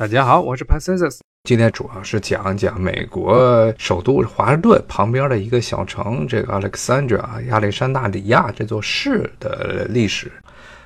大家好，我是 p a c i s 今天主要是讲讲美国首都华盛顿旁边的一个小城，这个 Alexandria 亚历山大里亚这座市的历史。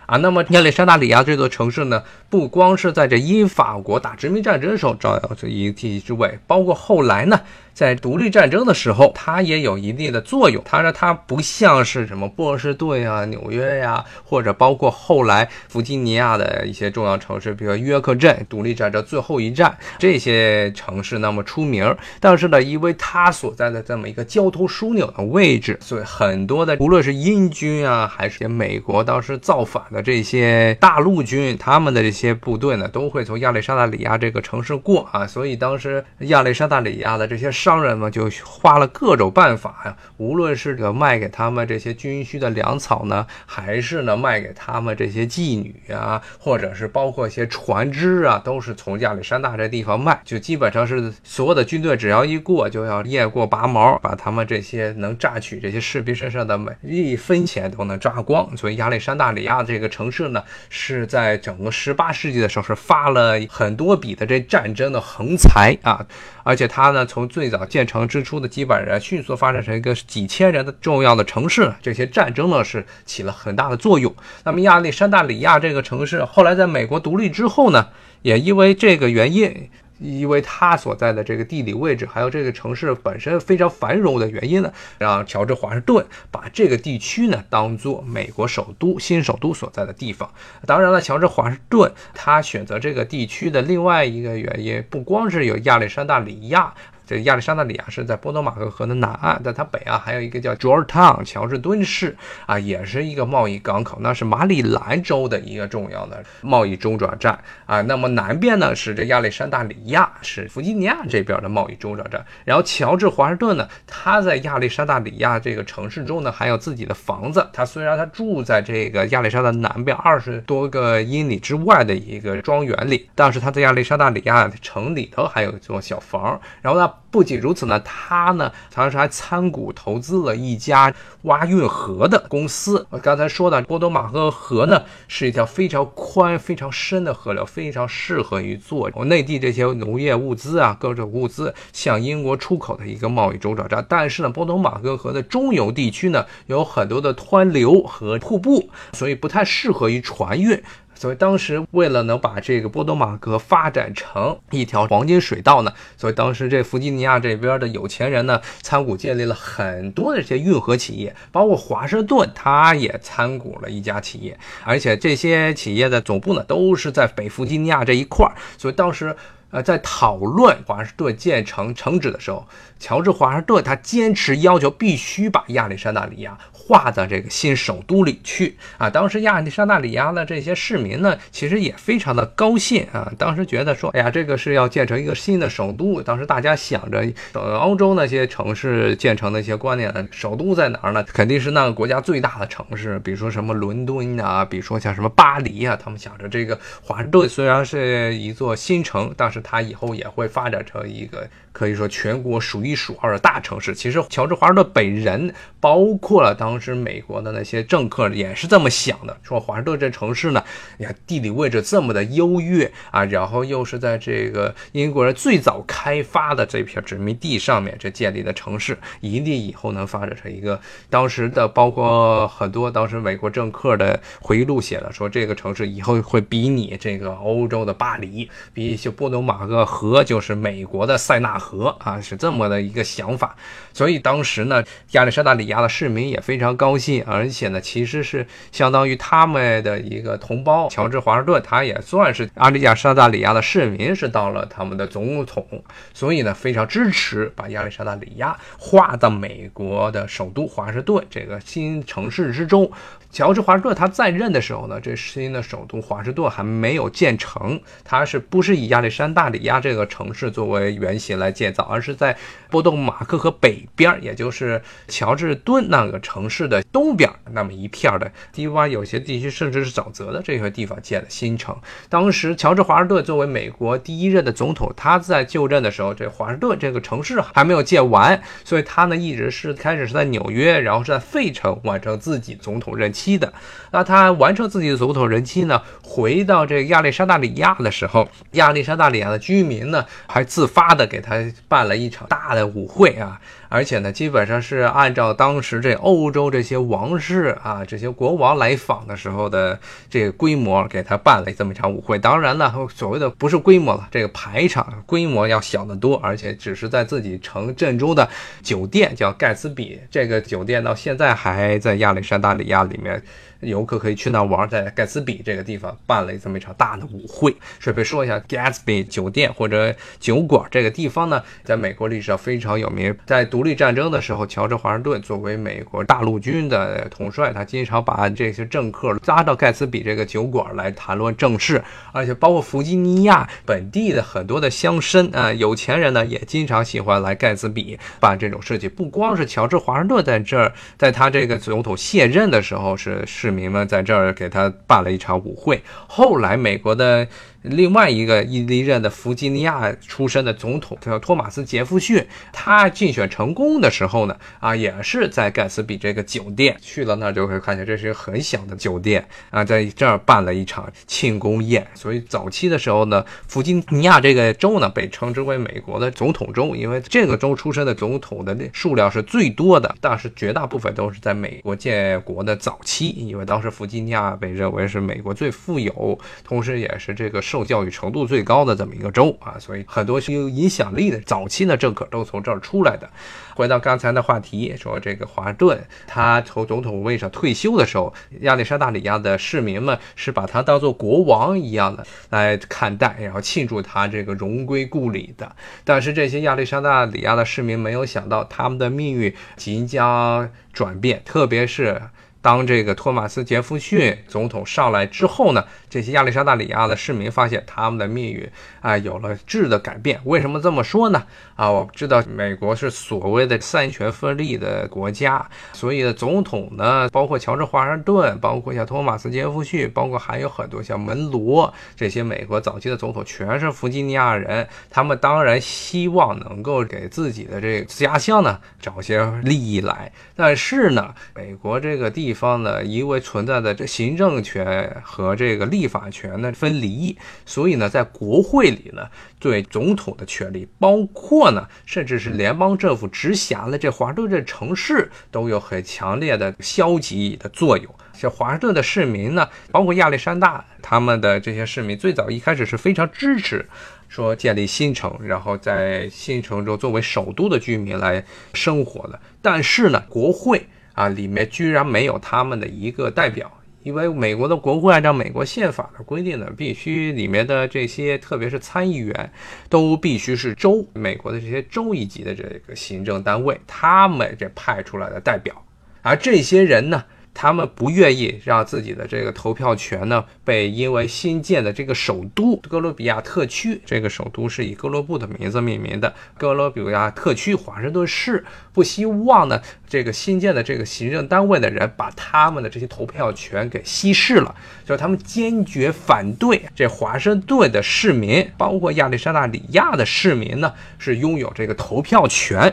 啊，那么亚历山大里亚这座城市呢，不光是在这英法国打殖民战争的时候照耀着一地之位，包括后来呢。在独立战争的时候，它也有一定的作用。它说它不像是什么波士顿呀、纽约呀，或者包括后来弗吉尼亚的一些重要城市，比如约克镇，独立战争最后一战这些城市那么出名。但是呢，因为它所在的这么一个交通枢纽的位置，所以很多的无论是英军啊，还是美国当时造反的这些大陆军，他们的这些部队呢，都会从亚历山大里亚这个城市过啊。所以当时亚历山大里亚的这些。商人们就花了各种办法呀，无论是这个卖给他们这些军需的粮草呢，还是呢卖给他们这些妓女啊，或者是包括一些船只啊，都是从亚历山大这地方卖。就基本上是所有的军队只要一过，就要验过拔毛，把他们这些能榨取这些士兵身上的每一分钱都能榨光。所以亚历山大里亚这个城市呢，是在整个十八世纪的时候是发了很多笔的这战争的横财啊，而且他呢从最建成之初的几百人，迅速发展成一个几千人的重要的城市。这些战争呢，是起了很大的作用。那么亚历山大里亚这个城市，后来在美国独立之后呢，也因为这个原因。因为它所在的这个地理位置，还有这个城市本身非常繁荣的原因呢，让乔治华盛顿把这个地区呢当做美国首都新首都所在的地方。当然了，乔治华盛顿他选择这个地区的另外一个原因，不光是有亚历山大里亚。这亚历山大里亚是在波多马克河的南岸，在它北岸还有一个叫 Georgetown 乔治敦市啊，也是一个贸易港口，那是马里兰州的一个重要的贸易中转站啊。那么南边呢是这亚历山大里亚，是弗吉尼亚这边的贸易中转站。然后乔治华盛顿呢，他在亚历山大里亚这个城市中呢，还有自己的房子。他虽然他住在这个亚历山大南边二十多个英里之外的一个庄园里，但是他在亚历山大里亚城里头还有一座小房。然后呢。不仅如此呢，他呢，同时还参股投资了一家挖运河的公司。我刚才说的波多马克河呢，是一条非常宽、非常深的河流，非常适合于做内地这些农业物资啊，各种物资向英国出口的一个贸易中转站。但是呢，波多马克河的中游地区呢，有很多的湍流和瀑布，所以不太适合于船运。所以当时为了能把这个波多马格发展成一条黄金水道呢，所以当时这弗吉尼亚这边的有钱人呢，参股建立了很多的这些运河企业，包括华盛顿，他也参股了一家企业，而且这些企业的总部呢，都是在北弗吉尼亚这一块儿。所以当时，呃，在讨论华盛顿建成城址的时候，乔治华盛顿他坚持要求必须把亚历山大里亚。划到这个新首都里去啊！当时亚历山大里亚的这些市民呢，其实也非常的高兴啊。当时觉得说，哎呀，这个是要建成一个新的首都。当时大家想着，呃，欧洲那些城市建成的一些观念，首都在哪儿呢？肯定是那个国家最大的城市，比如说什么伦敦啊，比如说像什么巴黎啊。他们想着这个华盛顿虽然是一座新城，但是它以后也会发展成一个。可以说全国数一数二的大城市。其实乔治华盛顿本人，包括了当时美国的那些政客，也是这么想的。说华盛顿这城市呢，你看，地理位置这么的优越啊，然后又是在这个英国人最早开发的这片殖民地上面这建立的城市，一定以后能发展成一个当时的，包括很多当时美国政客的回忆录写了，说这个城市以后会比你这个欧洲的巴黎，比一些波多马哪个河就是美国的塞纳。河啊，是这么的一个想法，所以当时呢，亚历山大里亚的市民也非常高兴，而且呢，其实是相当于他们的一个同胞，乔治华盛顿，他也算是阿里亚山大里亚的市民，是到了他们的总统，所以呢，非常支持把亚历山大里亚划到美国的首都华盛顿这个新城市之中。乔治华盛顿他在任的时候呢，这新的首都华盛顿还没有建成，他是不是以亚历山大里亚这个城市作为原型来建造，而是在波多马克河北边，也就是乔治敦那个城市的东边那么一片的低洼，有些地区甚至是沼泽的这些地方建的新城。当时乔治华盛顿作为美国第一任的总统，他在就任的时候，这华盛顿这个城市还没有建完，所以他呢一直是开始是在纽约，然后是在费城完成自己总统任期期的。那他完成自己的总统任期呢，回到这亚历山大里亚的时候，亚历山大里亚的居民呢还自发的给他办了一场大的舞会啊。而且呢，基本上是按照当时这欧洲这些王室啊，这些国王来访的时候的这个规模，给他办了这么一场舞会。当然呢，所谓的不是规模了，这个排场规模要小得多，而且只是在自己城镇中的酒店，叫盖茨比。这个酒店到现在还在亚历山大里亚里面。游客可以去那玩，在盖茨比这个地方办了这么一场大的舞会。顺便说一下，Gatsby 酒店或者酒馆这个地方呢，在美国历史上非常有名。在独立战争的时候，乔治华盛顿作为美国大陆军的统帅，他经常把这些政客拉到盖茨比这个酒馆来谈论政事，而且包括弗吉尼亚本地的很多的乡绅啊，有钱人呢也经常喜欢来盖茨比办这种事情。不光是乔治华盛顿在这儿，在他这个总统卸任的时候是市。民们在这儿给他办了一场舞会。后来，美国的。另外一个历任的弗吉尼亚出身的总统叫托马斯·杰弗逊，他竞选成功的时候呢，啊，也是在盖茨比这个酒店去了那儿就会看见这是一个很小的酒店啊，在这儿办了一场庆功宴。所以早期的时候呢，弗吉尼亚这个州呢被称之为美国的总统州，因为这个州出身的总统的数量是最多的，但是绝大部分都是在美国建国的早期，因为当时弗吉尼亚被认为是美国最富有，同时也是这个。受教育程度最高的这么一个州啊，所以很多有影响力的早期的政客都从这儿出来的。回到刚才的话题，说这个华顿他从总统位上退休的时候，亚历山大里亚的市民们是把他当做国王一样的来看待，然后庆祝他这个荣归故里的。但是这些亚历山大里亚的市民没有想到，他们的命运即将转变，特别是。当这个托马斯·杰弗逊总统上来之后呢，这些亚历山大里亚的市民发现他们的命运啊有了质的改变。为什么这么说呢？啊，我知道美国是所谓的三权分立的国家，所以总统呢，包括乔治·华盛顿，包括像托马斯·杰弗逊，包括还有很多像门罗这些美国早期的总统，全是弗吉尼亚人。他们当然希望能够给自己的这个家乡呢找些利益来，但是呢，美国这个地。方呢，因为存在的这行政权和这个立法权呢分离，所以呢，在国会里呢，对总统的权利，包括呢，甚至是联邦政府直辖的这华盛顿这城市，都有很强烈的消极的作用。像华盛顿的市民呢，包括亚历山大他们的这些市民，最早一开始是非常支持说建立新城，然后在新城中作为首都的居民来生活的。但是呢，国会。啊，里面居然没有他们的一个代表，因为美国的国会按照美国宪法的规定呢，必须里面的这些，特别是参议员，都必须是州美国的这些州一级的这个行政单位，他们这派出来的代表，而这些人呢？他们不愿意让自己的这个投票权呢被因为新建的这个首都哥伦比亚特区，这个首都是以哥伦布的名字命名的哥伦比亚特区华盛顿市，不希望呢这个新建的这个行政单位的人把他们的这些投票权给稀释了，就是他们坚决反对这华盛顿的市民，包括亚历山大里亚的市民呢是拥有这个投票权，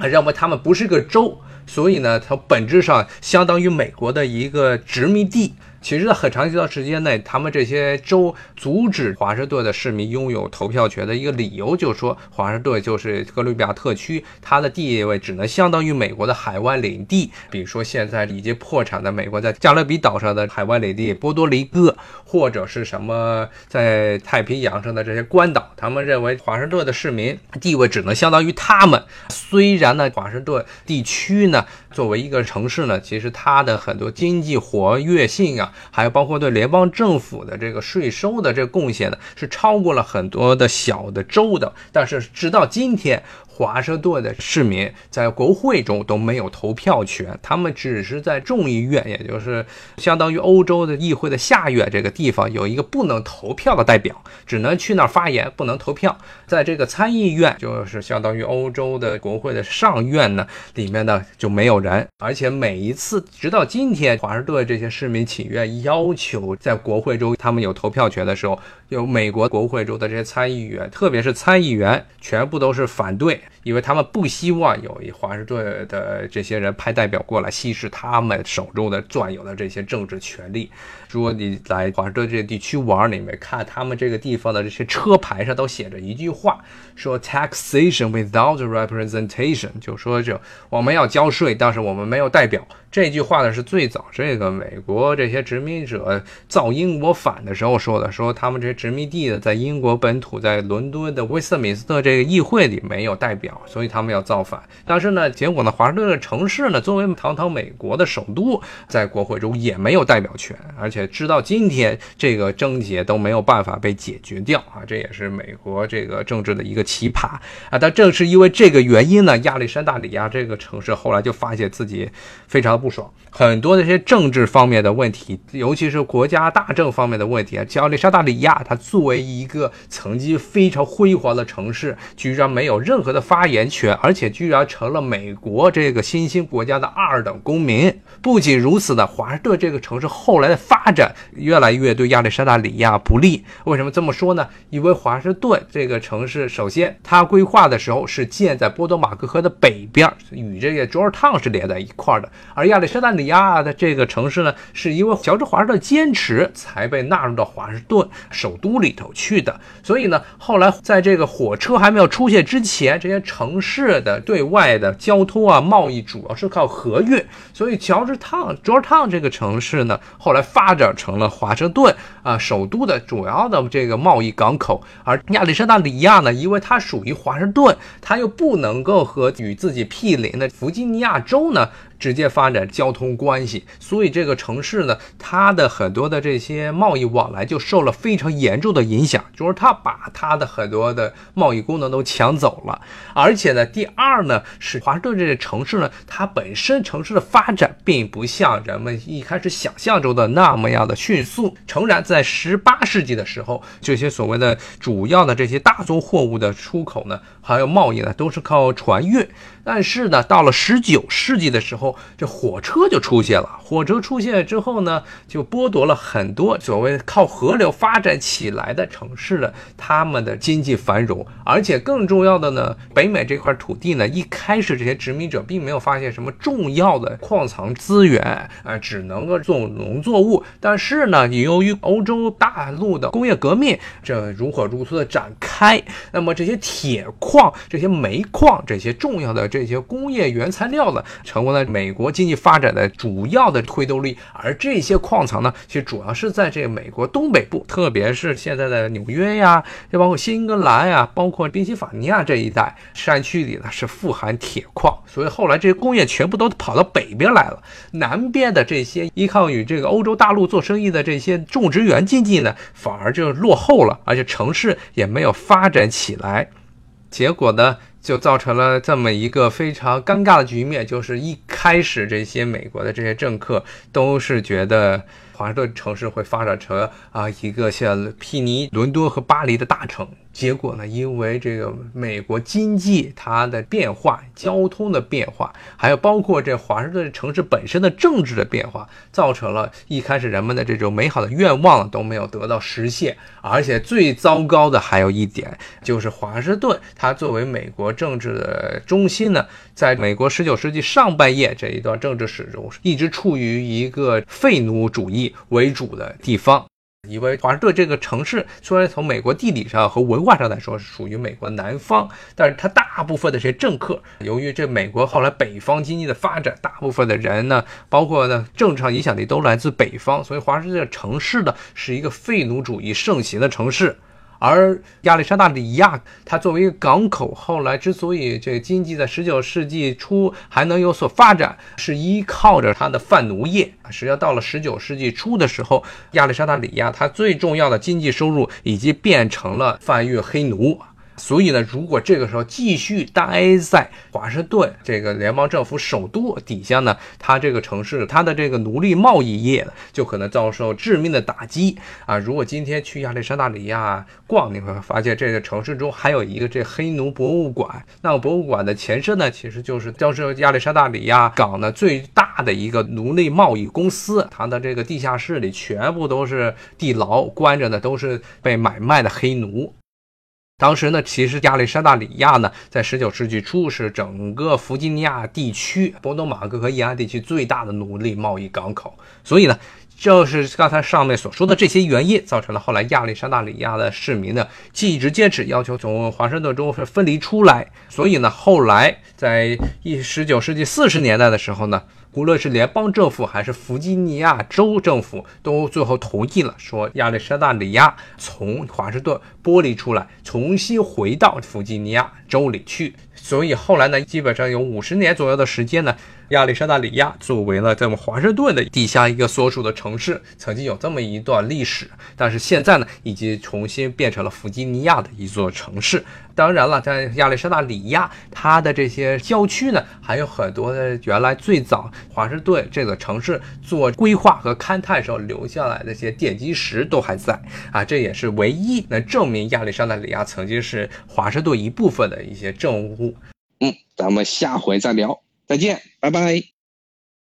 认为他们不是个州。所以呢，它本质上相当于美国的一个殖民地。其实，在很长一段时间内，他们这些州阻止华盛顿的市民拥有投票权的一个理由，就是说华盛顿就是哥伦比亚特区，它的地位只能相当于美国的海湾领地。比如说，现在已经破产的美国在加勒比岛上的海湾领地波多黎各，或者是什么在太平洋上的这些关岛，他们认为华盛顿的市民地位只能相当于他们。虽然呢，华盛顿地区呢作为一个城市呢，其实它的很多经济活跃性啊。还有包括对联邦政府的这个税收的这贡献呢，是超过了很多的小的州的。但是直到今天。华盛顿的市民在国会中都没有投票权，他们只是在众议院，也就是相当于欧洲的议会的下院这个地方有一个不能投票的代表，只能去那儿发言，不能投票。在这个参议院，就是相当于欧洲的国会的上院呢，里面呢就没有人。而且每一次，直到今天，华盛顿这些市民请愿要求在国会中他们有投票权的时候，有美国国会中的这些参议员，特别是参议员，全部都是反对。因为他们不希望有一华盛顿的这些人派代表过来稀释他们手中的攥有的这些政治权利。如果你来华盛顿这些地区玩，你们看他们这个地方的这些车牌上都写着一句话，说 “taxation without representation”，就说就我们要交税，但是我们没有代表。这句话呢是最早这个美国这些殖民者造英国反的时候说的，说他们这些殖民地的在英国本土，在伦敦的威斯敏斯特这个议会里没有代表，所以他们要造反。但是呢，结果呢，华盛顿的城市呢，作为堂堂美国的首都，在国会中也没有代表权，而且直到今天这个症结都没有办法被解决掉啊！这也是美国这个政治的一个奇葩啊！但正是因为这个原因呢，亚历山大里亚这个城市后来就发现自己非常。不爽，很多这些政治方面的问题，尤其是国家大政方面的问题啊。亚历山大里亚，它作为一个曾经非常辉煌的城市，居然没有任何的发言权，而且居然成了美国这个新兴国家的二等公民。不仅如此呢，华盛顿这个城市后来的发展越来越对亚历山大里亚不利。为什么这么说呢？因为华盛顿这个城市，首先它规划的时候是建在波多马克河的北边，与这个 Georgetown 是连在一块的，而亚历山大里亚的这个城市呢，是因为乔治华盛顿坚持才被纳入到华盛顿首都里头去的。所以呢，后来在这个火车还没有出现之前，这些城市的对外的交通啊、贸易主要是靠河运。所以乔治烫、乔治烫这个城市呢，后来发展成了华盛顿啊首都的主要的这个贸易港口。而亚历山大里亚呢，因为它属于华盛顿，它又不能够和与自己毗邻的弗吉尼亚州呢。直接发展交通关系，所以这个城市呢，它的很多的这些贸易往来就受了非常严重的影响，就是它把它的很多的贸易功能都抢走了。而且呢，第二呢，是华盛顿这个城市呢，它本身城市的发展并不像人们一开始想象中的那么样的迅速。诚然，在十八世纪的时候，这些所谓的主要的这些大宗货物的出口呢，还有贸易呢，都是靠船运。但是呢，到了十九世纪的时候，这火车就出现了。火车出现之后呢，就剥夺了很多所谓靠河流发展起来的城市的他们的经济繁荣。而且更重要的呢，北美这块土地呢，一开始这些殖民者并没有发现什么重要的矿藏资源，啊，只能够种农作物。但是呢，由于欧洲大陆的工业革命这如火如荼的展开，那么这些铁矿、这些煤矿、这些重要的这这些工业原材料呢，成为了美国经济发展的主要的推动力。而这些矿藏呢，其实主要是在这个美国东北部，特别是现在的纽约呀，就包括新英格兰呀，包括宾夕法尼亚这一带山区里呢，是富含铁矿。所以后来这些工业全部都跑到北边来了，南边的这些依靠与这个欧洲大陆做生意的这些种植园经济呢，反而就落后了，而且城市也没有发展起来。结果呢？就造成了这么一个非常尴尬的局面，就是一开始这些美国的这些政客都是觉得。华盛顿城市会发展成啊一个像毗尼、伦敦和巴黎的大城。结果呢，因为这个美国经济它的变化、交通的变化，还有包括这华盛顿城市本身的政治的变化，造成了一开始人们的这种美好的愿望都没有得到实现。而且最糟糕的还有一点，就是华盛顿它作为美国政治的中心呢，在美国十九世纪上半叶这一段政治史中，一直处于一个废奴主义。为主的地方，因为华盛顿这个城市虽然从美国地理上和文化上来说是属于美国南方，但是它大部分的这些政客，由于这美国后来北方经济的发展，大部分的人呢，包括呢政治上影响力都来自北方，所以华盛顿城市呢是一个废奴主义盛行的城市。而亚历山大里亚，它作为一个港口，后来之所以这个经济在十九世纪初还能有所发展，是依靠着它的贩奴业。实际上，到了十九世纪初的时候，亚历山大里亚它最重要的经济收入已经变成了贩运黑奴。所以呢，如果这个时候继续待在华盛顿这个联邦政府首都底下呢，它这个城市它的这个奴隶贸易业就可能遭受致命的打击啊！如果今天去亚历山大里亚逛，你会发现这个城市中还有一个这黑奴博物馆。那么博物馆的前身呢，其实就是当时亚历山大里亚港的最大的一个奴隶贸易公司，它的这个地下室里全部都是地牢，关着的都是被买卖的黑奴。当时呢，其实亚历山大里亚呢，在十九世纪初是整个弗吉尼亚地区、波多马克和沿岸地区最大的奴隶贸易港口。所以呢，就是刚才上面所说的这些原因，造成了后来亚历山大里亚的市民呢，一直坚持要求从华盛顿州分离出来。所以呢，后来在一十九世纪四十年代的时候呢。无论是联邦政府还是弗吉尼亚州政府，都最后同意了，说亚历山大里亚从华盛顿剥离出来，重新回到弗吉尼亚州里去。所以后来呢，基本上有五十年左右的时间呢。亚历山大里亚作为了在我们华盛顿的底下一个所属的城市，曾经有这么一段历史，但是现在呢，已经重新变成了弗吉尼亚的一座城市。当然了，在亚历山大里亚，它的这些郊区呢，还有很多的原来最早华盛顿这个城市做规划和勘探时候留下来的一些奠基石都还在啊，这也是唯一能证明亚历山大里亚曾经是华盛顿一部分的一些证物。嗯，咱们下回再聊。再见，拜拜。